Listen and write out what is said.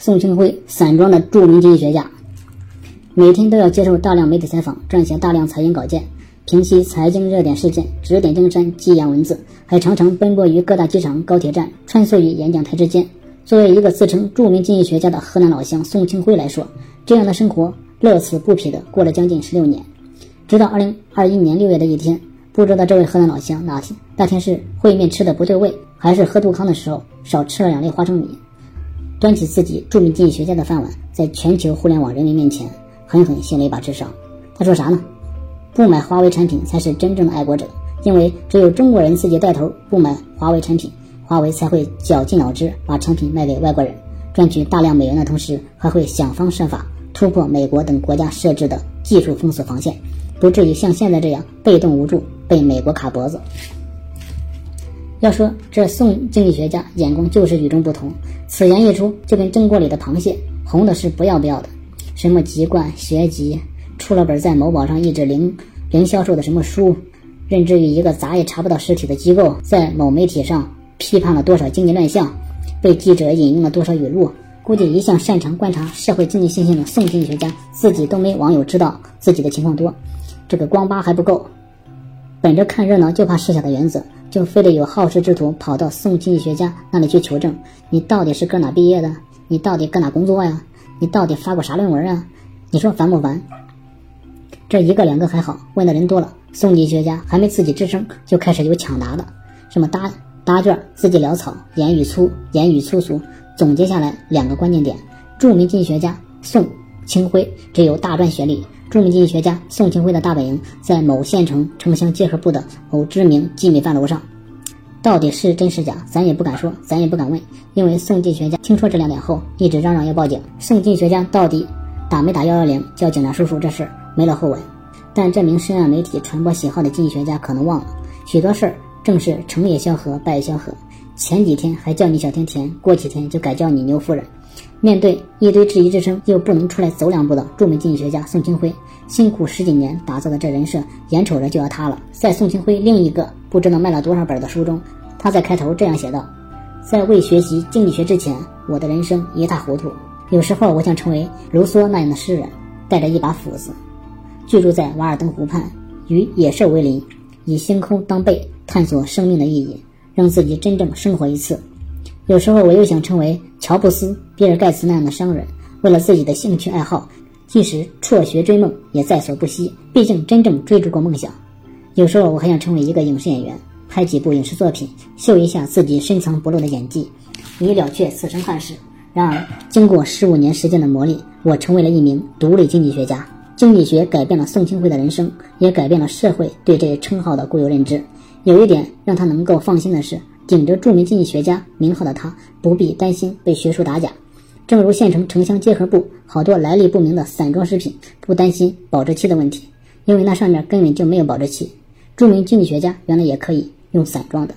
宋庆辉，散装的著名经济学家，每天都要接受大量媒体采访，撰写大量财经稿件，评析财经热点事件，指点江山，激扬文字，还常常奔波于各大机场、高铁站，穿梭于演讲台之间。作为一个自称著名经济学家的河南老乡宋庆辉来说，这样的生活乐此不疲的过了将近十六年，直到二零二一年六月的一天，不知道这位河南老乡哪天那天是烩面吃的不对味，还是喝杜康的时候少吃了两粒花生米。端起自己著名经济学家的饭碗，在全球互联网人民面前狠狠掀了一把智商。他说啥呢？不买华为产品才是真正的爱国者，因为只有中国人自己带头不买华为产品，华为才会绞尽脑汁把产品卖给外国人，赚取大量美元的同时，还会想方设法突破美国等国家设置的技术封锁防线，不至于像现在这样被动无助，被美国卡脖子。要说这宋经济学家眼光就是与众不同，此言一出，就跟蒸锅里的螃蟹，红的是不要不要的。什么籍贯学籍，出了本在某宝上一纸零零销售的什么书，任职于一个咋也查不到实体的机构，在某媒体上批判了多少经济乱象，被记者引用了多少语录，估计一向擅长观察社会经济现象的宋经济学家，自己都没网友知道自己的情况多。这个光扒还不够，本着看热闹就怕事小的原则。就非得有好事之徒跑到宋经济学家那里去求证，你到底是搁哪毕业的？你到底搁哪工作呀？你到底发过啥论文啊？你说烦不烦？这一个两个还好，问的人多了，宋经济学家还没自己吱声，就开始有抢答的，什么答答卷，字迹潦草，言语粗，言语粗俗。总结下来两个关键点：著名经济学家宋清辉只有大专学历。著名经济学家宋庆辉的大本营在某县城城乡结合部的某知名鸡米饭楼上，到底是真是假，咱也不敢说，咱也不敢问，因为宋经济学家听说这两点后，一直嚷嚷要报警。宋经济学家到底打没打幺幺零叫警察叔叔这事没了后文。但这名深谙媒体传播喜好的经济学家可能忘了，许多事儿正是成也萧何，败也萧何。前几天还叫你小甜甜，过几天就改叫你牛夫人。面对一堆质疑之声，又不能出来走两步的著名经济学家宋清辉，辛苦十几年打造的这人设，眼瞅着就要塌了。在宋清辉另一个不知道卖了多少本的书中，他在开头这样写道：“在未学习经济学之前，我的人生一塌糊涂。有时候我想成为卢梭那样的诗人，带着一把斧子，居住在瓦尔登湖畔，与野兽为邻，以星空当背，探索生命的意义，让自己真正生活一次。”有时候我又想成为乔布斯、比尔盖茨那样的商人，为了自己的兴趣爱好，即使辍学追梦也在所不惜。毕竟真正追逐过梦想。有时候我还想成为一个影视演员，拍几部影视作品，秀一下自己深藏不露的演技，以了却此生憾事。然而，经过十五年时间的磨砺，我成为了一名独立经济学家。经济学改变了宋清辉的人生，也改变了社会对这一称号的固有认知。有一点让他能够放心的是。顶着著名经济学家名号的他，不必担心被学术打假。正如县城城乡结合部好多来历不明的散装食品，不担心保质期的问题，因为那上面根本就没有保质期。著名经济学家原来也可以用散装的。